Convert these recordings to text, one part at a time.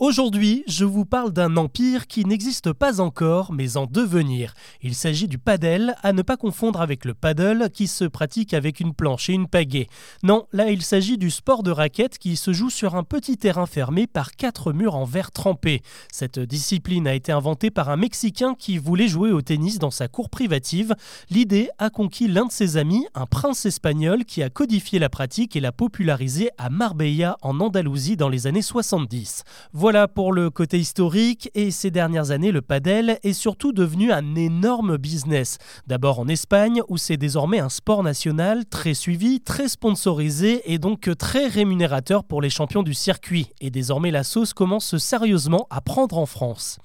Aujourd'hui, je vous parle d'un empire qui n'existe pas encore, mais en devenir. Il s'agit du padel, à ne pas confondre avec le paddle qui se pratique avec une planche et une pagaie. Non, là il s'agit du sport de raquette qui se joue sur un petit terrain fermé par quatre murs en verre trempé. Cette discipline a été inventée par un Mexicain qui voulait jouer au tennis dans sa cour privative. L'idée a conquis l'un de ses amis, un prince espagnol qui a codifié la pratique et l'a popularisée à Marbella en Andalousie dans les années 70. Voilà pour le côté historique et ces dernières années le padel est surtout devenu un énorme business. D'abord en Espagne où c'est désormais un sport national très suivi, très sponsorisé et donc très rémunérateur pour les champions du circuit. Et désormais la sauce commence sérieusement à prendre en France.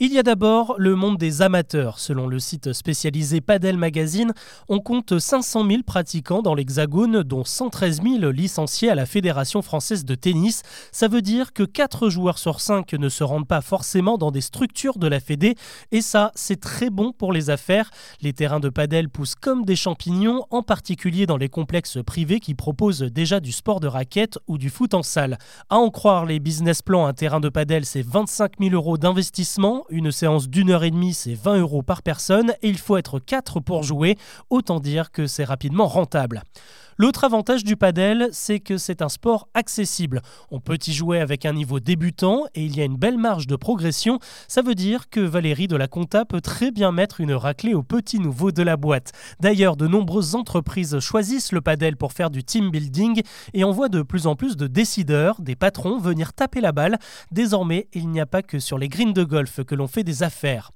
Il y a d'abord le monde des amateurs. Selon le site spécialisé Padel Magazine, on compte 500 000 pratiquants dans l'Hexagone, dont 113 000 licenciés à la Fédération française de tennis. Ça veut dire que 4 joueurs sur 5 ne se rendent pas forcément dans des structures de la Fédé, et ça, c'est très bon pour les affaires. Les terrains de padel poussent comme des champignons, en particulier dans les complexes privés qui proposent déjà du sport de raquette ou du foot en salle. À en croire les business plans, un terrain de padel, c'est 25 000 euros d'investissement une séance d'une heure et demie, c'est 20 euros par personne et il faut être 4 pour jouer. Autant dire que c'est rapidement rentable. L'autre avantage du padel, c'est que c'est un sport accessible. On peut y jouer avec un niveau débutant et il y a une belle marge de progression. Ça veut dire que Valérie de la Conta peut très bien mettre une raclée au petit nouveau de la boîte. D'ailleurs, de nombreuses entreprises choisissent le padel pour faire du team building et on voit de plus en plus de décideurs, des patrons venir taper la balle. Désormais, il n'y a pas que sur les greens de golf que l'on fait des affaires.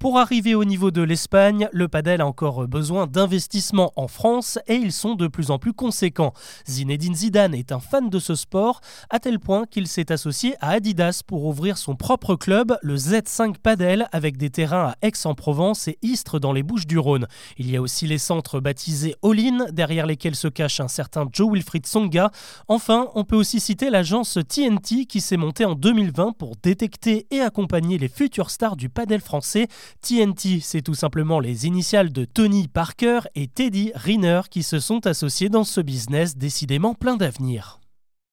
Pour arriver au niveau de l'Espagne, le padel a encore besoin d'investissements en France et ils sont de plus en plus conséquents. Zinedine Zidane est un fan de ce sport à tel point qu'il s'est associé à Adidas pour ouvrir son propre club, le Z5 Padel, avec des terrains à Aix-en-Provence et Istres dans les Bouches-du-Rhône. Il y a aussi les centres baptisés All-In, derrière lesquels se cache un certain Joe Wilfried Songa. Enfin, on peut aussi citer l'agence TNT qui s'est montée en 2020 pour détecter et accompagner les futures stars du padel français TNT, c'est tout simplement les initiales de Tony Parker et Teddy Riner qui se sont associés dans ce business décidément plein d'avenir.